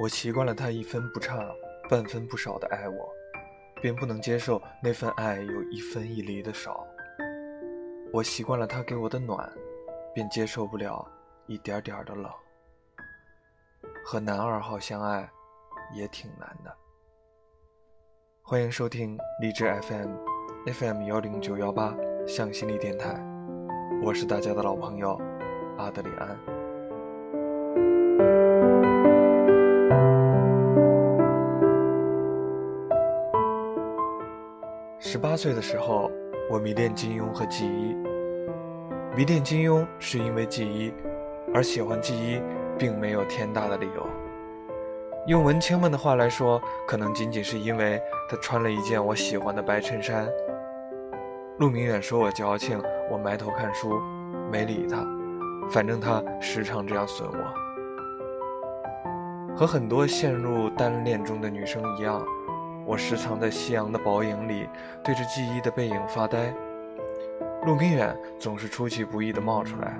我习惯了他一分不差、半分不少的爱我，便不能接受那份爱有一分一厘的少。我习惯了他给我的暖，便接受不了一点点的冷。和男二号相爱，也挺难的。欢迎收听励志 FM，FM 幺零九幺八向心力电台，我是大家的老朋友阿德里安。八岁的时候，我迷恋金庸和纪一。迷恋金庸是因为纪一，而喜欢纪一并没有天大的理由。用文青们的话来说，可能仅仅是因为他穿了一件我喜欢的白衬衫。陆明远说我矫情，我埋头看书，没理他。反正他时常这样损我。和很多陷入单恋中的女生一样，我时常在夕阳的薄影里对着记忆的背影发呆。陆明远总是出其不意地冒出来，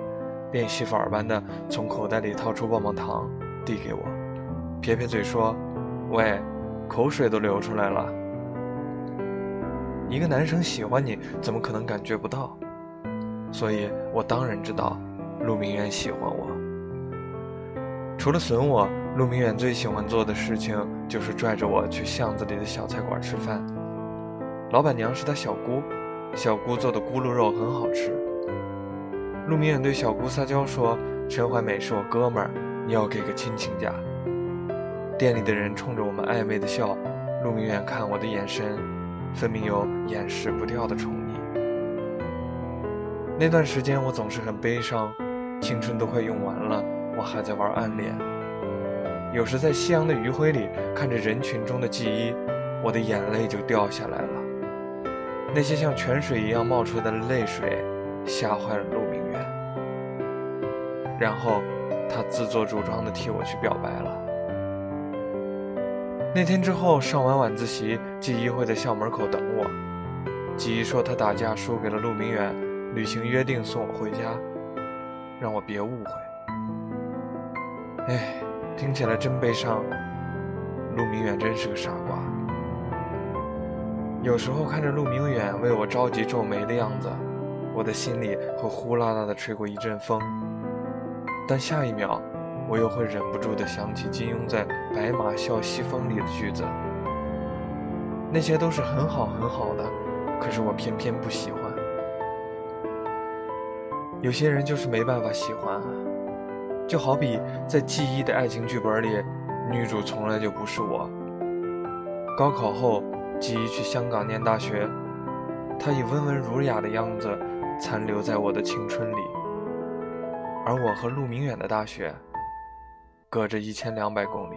变戏法般的从口袋里掏出棒棒糖递给我。撇撇嘴说：“喂，口水都流出来了。一个男生喜欢你，怎么可能感觉不到？所以我当然知道，陆明远喜欢我。除了损我，陆明远最喜欢做的事情就是拽着我去巷子里的小菜馆吃饭。老板娘是他小姑，小姑做的咕噜肉很好吃。陆明远对小姑撒娇说：‘陈怀美是我哥们儿，你要给个亲情价。’”店里的人冲着我们暧昧的笑，陆明远看我的眼神，分明有掩饰不掉的宠溺。那段时间我总是很悲伤，青春都快用完了，我还在玩暗恋。有时在夕阳的余晖里看着人群中的记忆，我的眼泪就掉下来了。那些像泉水一样冒出的泪水，吓坏了陆明远。然后他自作主张地替我去表白了。那天之后，上完晚自习，季一会在校门口等我。季一说他打架输给了陆明远，履行约定送我回家，让我别误会。哎，听起来真悲伤。陆明远真是个傻瓜。有时候看着陆明远为我着急皱眉的样子，我的心里会呼啦啦的吹过一阵风。但下一秒。我又会忍不住地想起金庸在《白马啸西风》里的句子，那些都是很好很好的，可是我偏偏不喜欢。有些人就是没办法喜欢啊，就好比在记忆的爱情剧本里，女主从来就不是我。高考后，记忆去香港念大学，她以温文儒雅的样子残留在我的青春里，而我和陆明远的大学。隔着一千两百公里。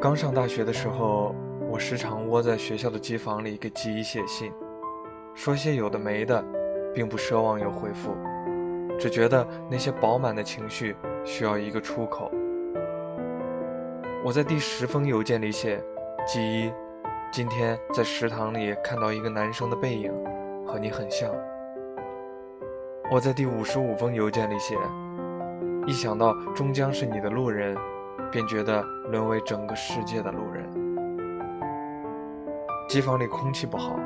刚上大学的时候，我时常窝在学校的机房里给记忆写信，说些有的没的，并不奢望有回复，只觉得那些饱满的情绪需要一个出口。我在第十封邮件里写：记忆。今天在食堂里看到一个男生的背影，和你很像。我在第五十五封邮件里写，一想到终将是你的路人，便觉得沦为整个世界的路人。机房里空气不好，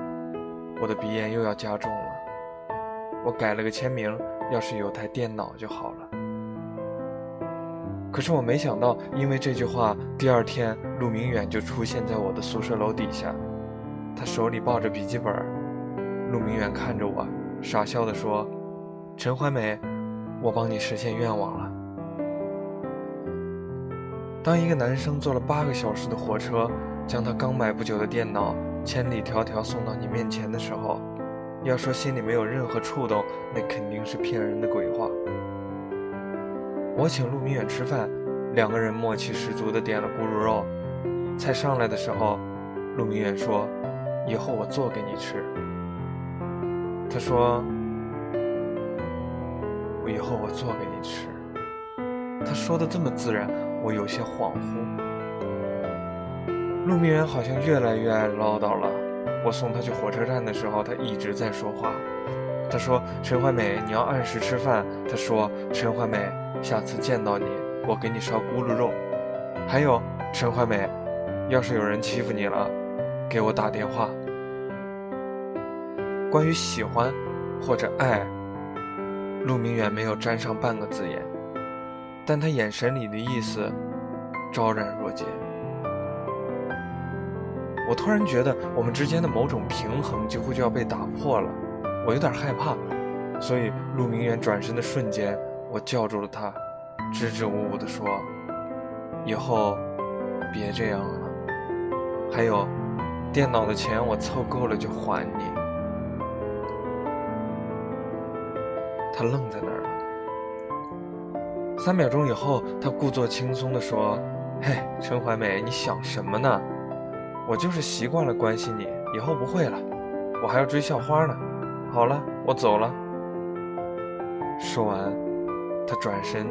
我的鼻炎又要加重了。我改了个签名，要是有台电脑就好了。可是我没想到，因为这句话，第二天陆明远就出现在我的宿舍楼底下。他手里抱着笔记本。陆明远看着我，傻笑地说：“陈怀美，我帮你实现愿望了。”当一个男生坐了八个小时的火车，将他刚买不久的电脑千里迢迢送到你面前的时候，要说心里没有任何触动，那肯定是骗人的鬼话。我请陆明远吃饭，两个人默契十足的点了咕噜肉。菜上来的时候，陆明远说：“以后我做给你吃。”他说：“我以后我做给你吃。”他说的这么自然，我有些恍惚。陆明远好像越来越爱唠叨了，我送他去火车站的时候，他一直在说话。他说：“陈怀美，你要按时吃饭。”他说：“陈怀美，下次见到你，我给你烧咕噜肉。”还有，陈怀美，要是有人欺负你了，给我打电话。关于喜欢或者爱，陆明远没有沾上半个字眼，但他眼神里的意思昭然若揭。我突然觉得我们之间的某种平衡几乎就要被打破了，我有点害怕，所以陆明远转身的瞬间，我叫住了他，支支吾吾地说：“以后别这样了。还有，电脑的钱我凑够了就还你。”他愣在那儿了，三秒钟以后，他故作轻松地说：“嘿，陈怀美，你想什么呢？我就是习惯了关心你，以后不会了。我还要追校花呢。好了，我走了。”说完，他转身，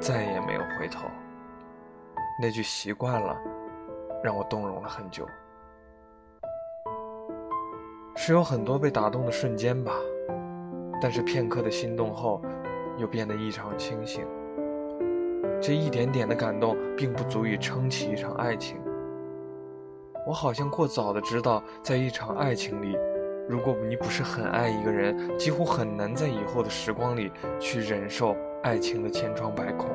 再也没有回头。那句“习惯了”，让我动容了很久。是有很多被打动的瞬间吧。但是片刻的心动后，又变得异常清醒。这一点点的感动，并不足以撑起一场爱情。我好像过早的知道，在一场爱情里，如果你不是很爱一个人，几乎很难在以后的时光里去忍受爱情的千疮百孔。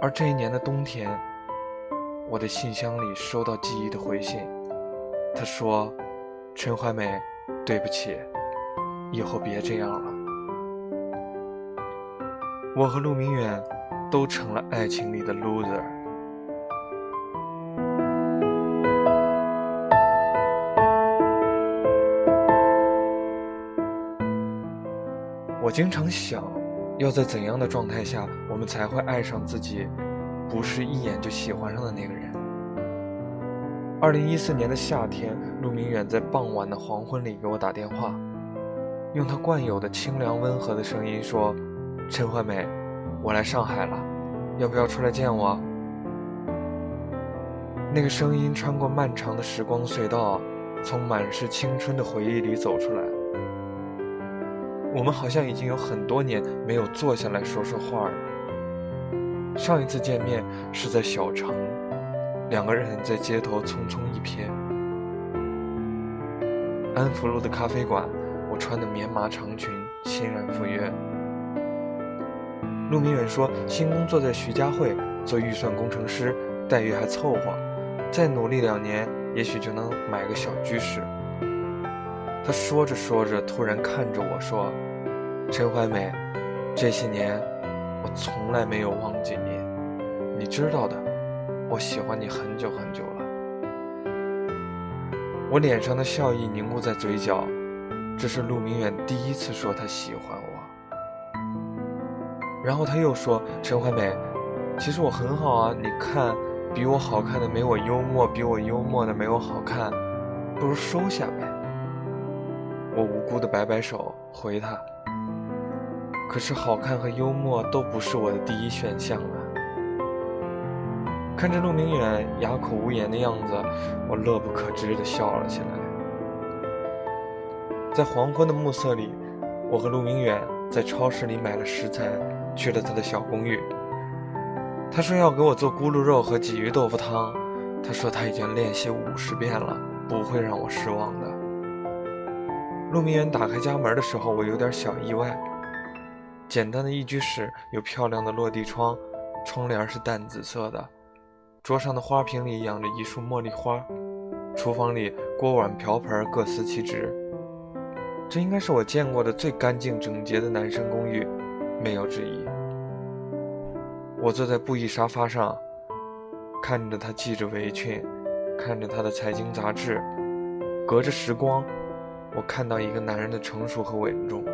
而这一年的冬天，我的信箱里收到记忆的回信，他说：“陈怀美，对不起。”以后别这样了。我和陆明远都成了爱情里的 loser。经常想，要在怎样的状态下，我们才会爱上自己，不是一眼就喜欢上的那个人？二零一四年的夏天，陆明远在傍晚的黄昏里给我打电话。用他惯有的清凉温和的声音说：“陈惠美，我来上海了，要不要出来见我？”那个声音穿过漫长的时光隧道，从满是青春的回忆里走出来。我们好像已经有很多年没有坐下来说说话了。上一次见面是在小城，两个人在街头匆匆一瞥。安福路的咖啡馆。我穿的棉麻长裙，欣然赴约。陆明远说：“新工作在徐家汇做预算工程师，待遇还凑合，再努力两年，也许就能买个小居室。”他说着说着，突然看着我说：“陈怀美，这些年我从来没有忘记你，你知道的，我喜欢你很久很久了。”我脸上的笑意凝固在嘴角。这是陆明远第一次说他喜欢我，然后他又说：“陈怀美，其实我很好啊，你看，比我好看的没我幽默，比我幽默的没我好看，不如收下呗。”我无辜的摆摆手回他：“可是好看和幽默都不是我的第一选项啊。”看着陆明远哑口无言的样子，我乐不可支的笑了起来。在黄昏的暮色里，我和陆明远在超市里买了食材，去了他的小公寓。他说要给我做咕噜肉和鲫鱼豆腐汤。他说他已经练习五十遍了，不会让我失望的。陆明远打开家门的时候，我有点小意外。简单的一居室，有漂亮的落地窗，窗帘是淡紫色的。桌上的花瓶里养着一束茉莉花，厨房里锅碗瓢盆各司其职。这应该是我见过的最干净整洁的男生公寓，没有之一。我坐在布艺沙发上，看着他系着围裙，看着他的财经杂志。隔着时光，我看到一个男人的成熟和稳重。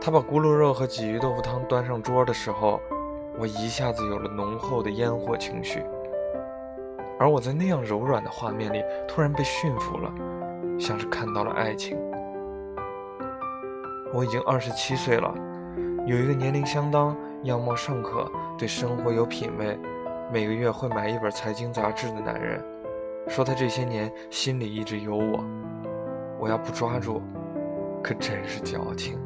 他把咕噜肉和鲫鱼豆腐汤端上桌的时候，我一下子有了浓厚的烟火情绪。而我在那样柔软的画面里，突然被驯服了。像是看到了爱情。我已经二十七岁了，有一个年龄相当、样貌尚可、对生活有品味、每个月会买一本财经杂志的男人，说他这些年心里一直有我，我要不抓住，可真是矫情。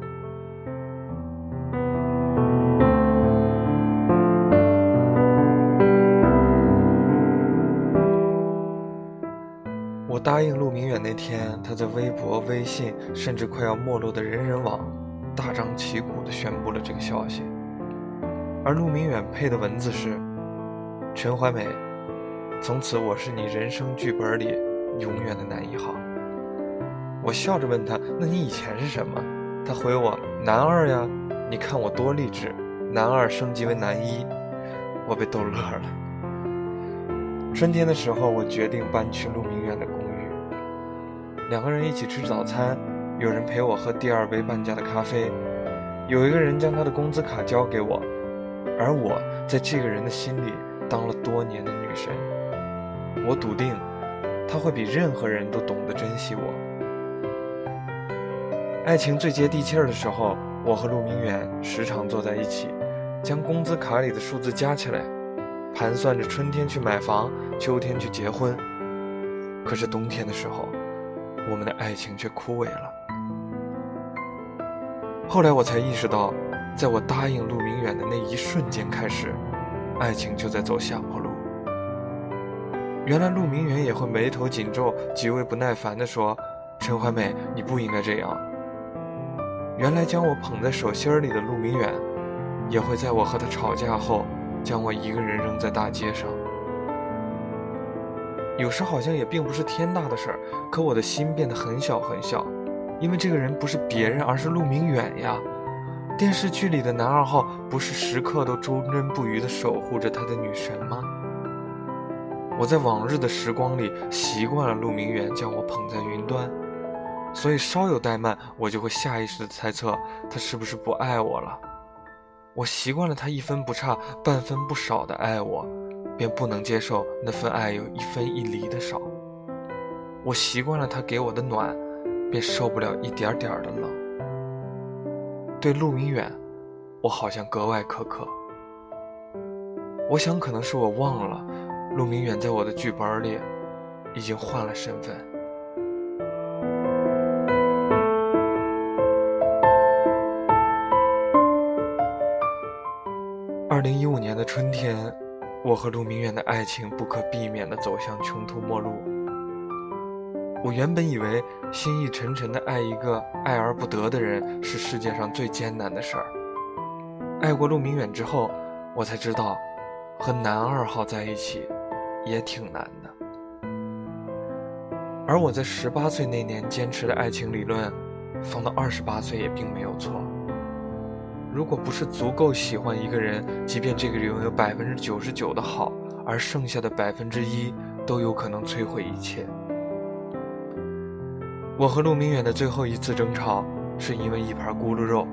我答应陆明远那天，他在微博、微信，甚至快要没落的人人网，大张旗鼓地宣布了这个消息。而陆明远配的文字是：“陈怀美，从此我是你人生剧本里永远的男一号。”我笑着问他：“那你以前是什么？”他回我：“男二呀，你看我多励志，男二升级为男一。”我被逗乐了。春天的时候，我决定搬去鹿鸣苑的公寓，两个人一起吃早餐，有人陪我喝第二杯半价的咖啡，有一个人将他的工资卡交给我，而我在这个人的心里当了多年的女神。我笃定，他会比任何人都懂得珍惜我。爱情最接地气儿的时候，我和陆明远时常坐在一起，将工资卡里的数字加起来，盘算着春天去买房。秋天去结婚，可是冬天的时候，我们的爱情却枯萎了。后来我才意识到，在我答应陆明远的那一瞬间开始，爱情就在走下坡。原来陆明远也会眉头紧皱、极为不耐烦地说：“陈怀美，你不应该这样。”原来将我捧在手心里的陆明远，也会在我和他吵架后，将我一个人扔在大街上。有时好像也并不是天大的事儿，可我的心变得很小很小，因为这个人不是别人，而是陆明远呀。电视剧里的男二号不是时刻都忠贞不渝地守护着他的女神吗？我在往日的时光里习惯了陆明远将我捧在云端，所以稍有怠慢，我就会下意识地猜测他是不是不爱我了。我习惯了他一分不差、半分不少的爱我。便不能接受那份爱有一分一厘的少。我习惯了他给我的暖，便受不了一点点的冷。对陆明远，我好像格外苛刻。我想，可能是我忘了，陆明远在我的剧本里已经换了身份。二零一五年的春天。我和陆明远的爱情不可避免地走向穷途末路。我原本以为心意沉沉地爱一个爱而不得的人是世界上最艰难的事儿。爱过陆明远之后，我才知道，和男二号在一起也挺难的。而我在十八岁那年坚持的爱情理论，放到二十八岁也并没有错。如果不是足够喜欢一个人，即便这个人有百分之九十九的好，而剩下的百分之一都有可能摧毁一切。我和陆明远的最后一次争吵，是因为一盘咕噜肉。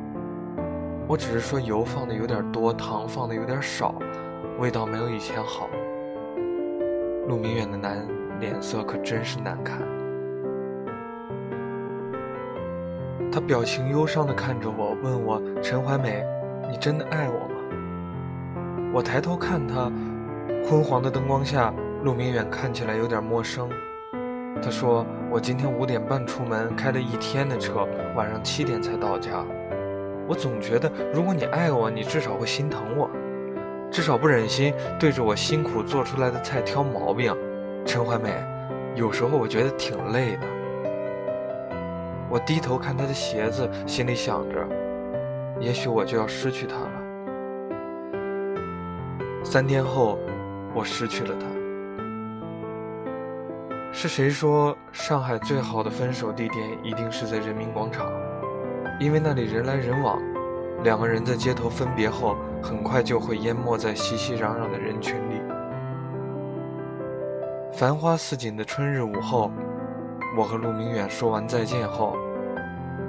我只是说油放的有点多，糖放的有点少，味道没有以前好。陆明远的男脸色可真是难看。他表情忧伤地看着我，问我：“陈怀美，你真的爱我吗？”我抬头看他，昏黄的灯光下，陆明远看起来有点陌生。他说：“我今天五点半出门，开了一天的车，晚上七点才到家。我总觉得，如果你爱我，你至少会心疼我，至少不忍心对着我辛苦做出来的菜挑毛病。陈怀美，有时候我觉得挺累的。”我低头看他的鞋子，心里想着，也许我就要失去他了。三天后，我失去了他。是谁说上海最好的分手地点一定是在人民广场？因为那里人来人往，两个人在街头分别后，很快就会淹没在熙熙攘攘的人群里。繁花似锦的春日午后，我和陆明远说完再见后。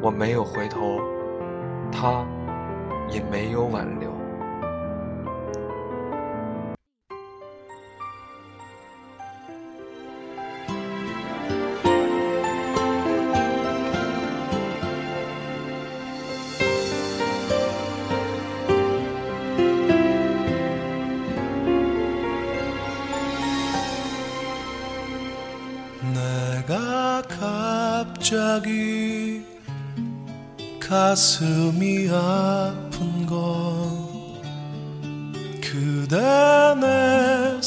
我没有回头，他也没有挽留。 가슴이 아픈 건 그대 내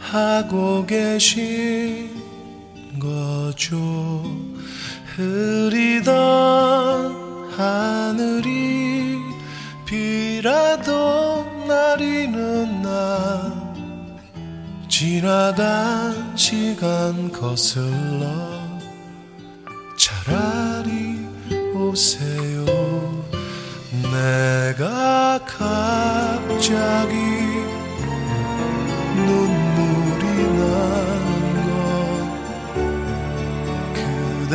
생각하고 계신 거죠. 흐리던 하늘이 비라도 내리는 날 지나간 시간 거슬러 오세요. 내가 갑자기 눈물이 나는 건 그대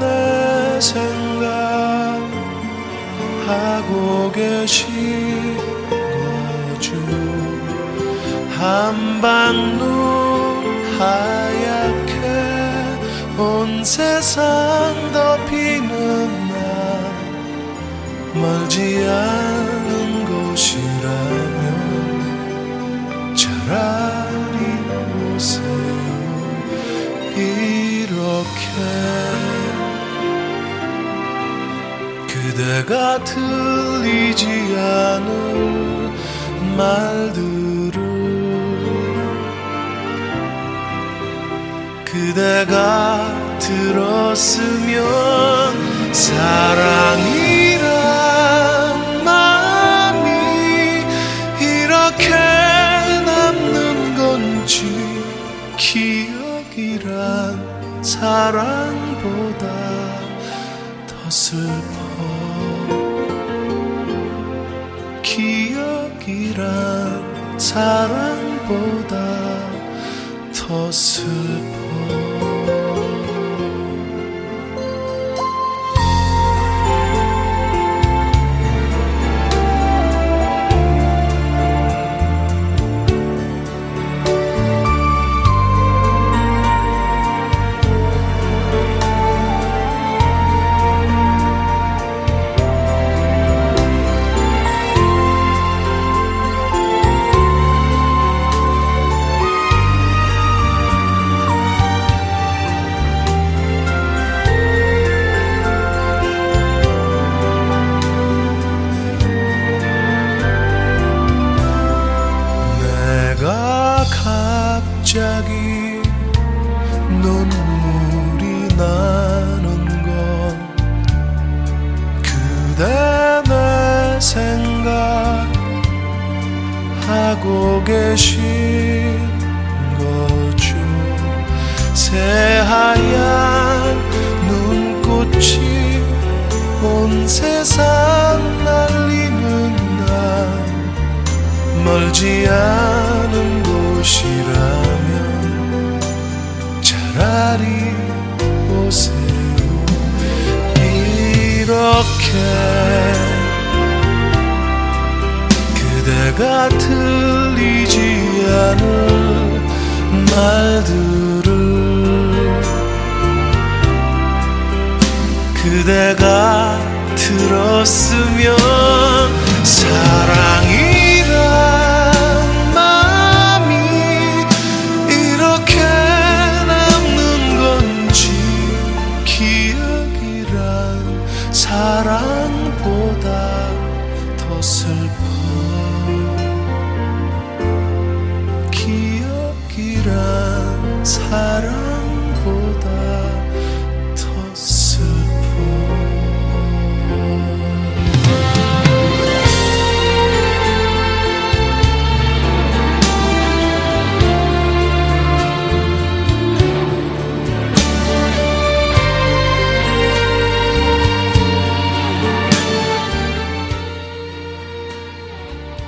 내 생각하고 계신 거죠. 한방 눈 하얗게 온 세상 덮이는 날 멀지 않은 곳이라면 차라리 오세요 이렇게 그대가 들리지 않을 말들을 그대가 들었으면 사랑이 갑자기 눈물이 나는 건 그대 내 생각하고 계신 거죠. 새하얀 눈꽃이 온 세상 날리는 날 멀지 않은 차라리 오세요 이렇게 그대가 들리지 않을 말들을 그대가 들었으면 사랑이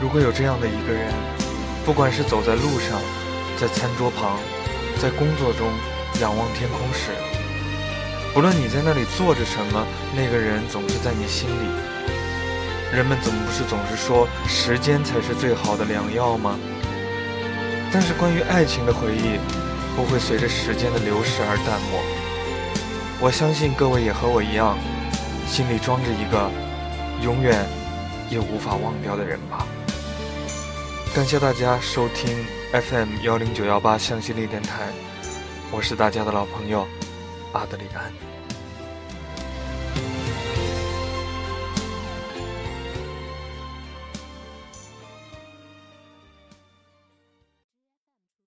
如果有这样的一个人，不管是走在路上，在餐桌旁，在工作中仰望天空时，不论你在那里做着什么，那个人总是在你心里。人们总不是总是说时间才是最好的良药吗？但是关于爱情的回忆，不会随着时间的流逝而淡漠。我相信各位也和我一样，心里装着一个永远也无法忘掉的人吧。感谢大家收听 FM 幺零九幺八向心力电台，我是大家的老朋友阿德里安。